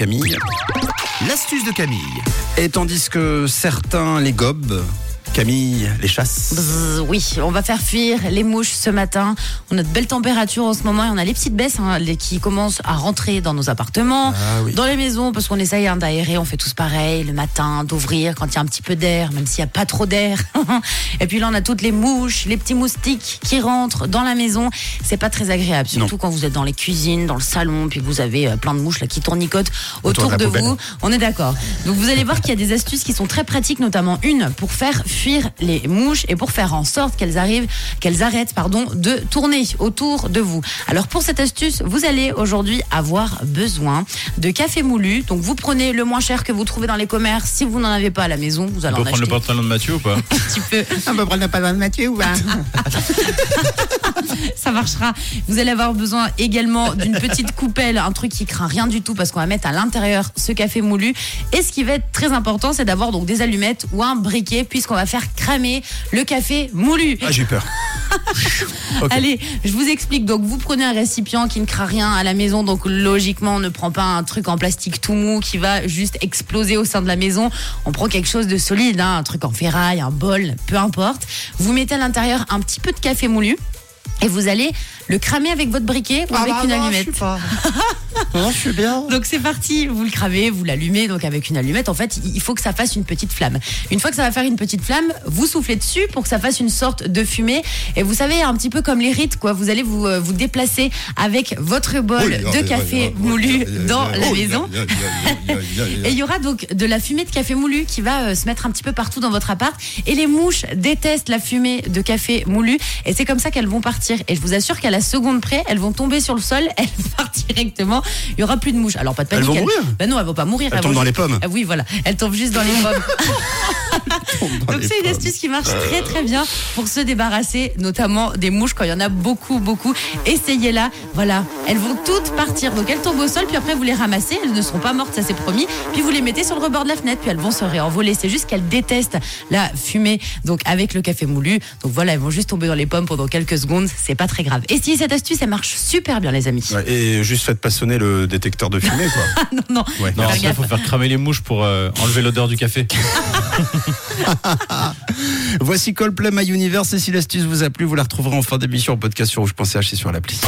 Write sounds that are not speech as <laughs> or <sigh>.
Camille. L'astuce de Camille. Et tandis que certains les gobent, Camille les chasse. Bzzz, oui, on va faire fuir les mouches ce matin. On a de belles températures en ce moment et on a les petites baisses hein, les- qui commencent à rentrer dans nos appartements, Ah oui. dans les maisons, parce qu'on essaye hein, d'aérer. On fait tous pareil le matin, d'ouvrir quand il y a un petit peu d'air, même s'il n'y a pas trop d'air. <laughs> et puis là, on a toutes les mouches, les petits moustiques qui rentrent dans la maison. C'est pas très agréable, surtout quand vous êtes dans les cuisines, dans le salon, puis vous avez euh, plein de mouches là qui tournicotent Autour autour de de vous. On est d'accord. Donc vous allez voir qu'il y a des astuces qui sont très pratiques, notamment une pour faire fuir les mouches et pour faire en sorte qu'elles arrivent, qu'elles arrêtent, pardon, de tourner autour de vous. Alors pour cette astuce, vous allez aujourd'hui avoir besoin de café moulu. Donc vous prenez le moins cher que vous trouvez dans les commerces. Si vous n'en avez pas à la maison, vous allez <laughs> On en peut prendre le pantalon de Mathieu ou pas? Un petit peu. On peut prendre pas de Mathieu ou pas? Ça marchera. Vous allez avoir besoin également d'une petite coupelle, un truc qui craint rien du tout parce qu'on va mettre à l'intérieur ce café moulu. Et ce qui va être très important, c'est d'avoir donc des allumettes ou un briquet puisqu'on va faire cramer le café moulu. Ah, j'ai eu peur. <laughs> Allez, je vous explique. Donc, vous prenez un récipient qui ne craint rien à la maison. Donc, logiquement, on ne prend pas un truc en plastique tout mou qui va juste exploser au sein de la maison. On prend quelque chose de solide, hein, un truc en ferraille, un bol, peu importe. Vous mettez à l'intérieur un petit peu de café moulu. Et vous allez le cramer avec votre briquet ou avec une allumette. <laughs> Non, je suis bien. Donc c'est parti, vous le cramez, vous l'allumez, donc avec une allumette, en fait, il faut que ça fasse une petite flamme. Une fois que ça va faire une petite flamme, vous soufflez dessus pour que ça fasse une sorte de fumée. Et vous savez, un petit peu comme les rites, quoi, vous allez vous, euh, vous déplacer avec votre bol de café moulu dans la maison. Et il y aura donc de la fumée de café moulu qui va euh, se mettre un petit peu partout dans votre appart. Et les mouches détestent la fumée de café moulu. Et c'est comme ça qu'elles vont partir. Et je vous assure qu'à la seconde près, elles vont tomber sur le sol, <laughs> elles partent directement. Il y aura plus de mouches. Alors pas de Elles panique. vont mourir Ben non, elles vont pas mourir. Elles vont tombent dans juste- les pommes. Ah oui, voilà. Elles tombent juste dans les <laughs> pommes. Donc c'est une astuce qui marche très très bien pour se débarrasser notamment des mouches quand il y en a beaucoup beaucoup. Essayez-la, voilà, elles vont toutes partir. Donc elles tombent au sol puis après vous les ramassez, elles ne seront pas mortes, ça c'est promis. Puis vous les mettez sur le rebord de la fenêtre puis elles vont se réenvoler. C'est juste qu'elles détestent la fumée donc avec le café moulu. Donc voilà, elles vont juste tomber dans les pommes pendant quelques secondes, c'est pas très grave. Si cette astuce elle marche super bien les amis. Ouais, et juste faites pas sonner le détecteur de fumée, quoi. <laughs> Non non. Ouais. Non, gaffe. faut faire cramer les mouches pour euh, enlever l'odeur du café. <laughs> Voici Coldplay My Universe. Et si l'astuce vous a plu, vous la retrouverez en fin d'émission en podcast sur rouge.ch et sur l'appli.